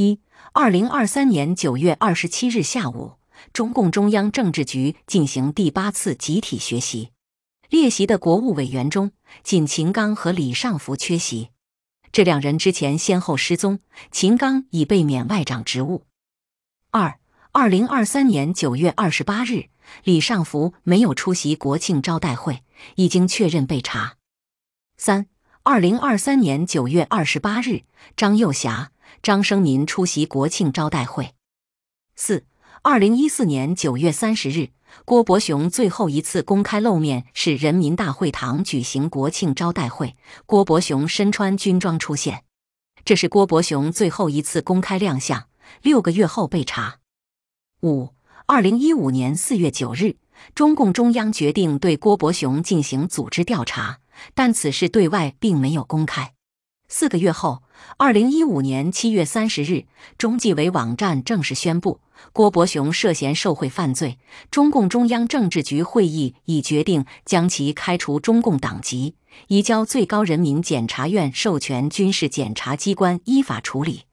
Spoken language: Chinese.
一、二零二三年九月二十七日下午，中共中央政治局进行第八次集体学习，列席的国务委员中，仅秦刚和李尚福缺席。这两人之前先后失踪，秦刚已被免外长职务。二、二零二三年九月二十八日，李尚福没有出席国庆招待会，已经确认被查。三、二零二三年九月二十八日，张幼霞、张生民出席国庆招待会。四、二零一四年九月三十日，郭伯雄最后一次公开露面是人民大会堂举行国庆招待会，郭伯雄身穿军装出现，这是郭伯雄最后一次公开亮相。六个月后被查。五、二零一五年四月九日，中共中央决定对郭伯雄进行组织调查，但此事对外并没有公开。四个月后，二零一五年七月三十日，中纪委网站正式宣布郭伯雄涉嫌受贿犯罪，中共中央政治局会议已决定将其开除中共党籍，移交最高人民检察院授权军事检察机关依法处理。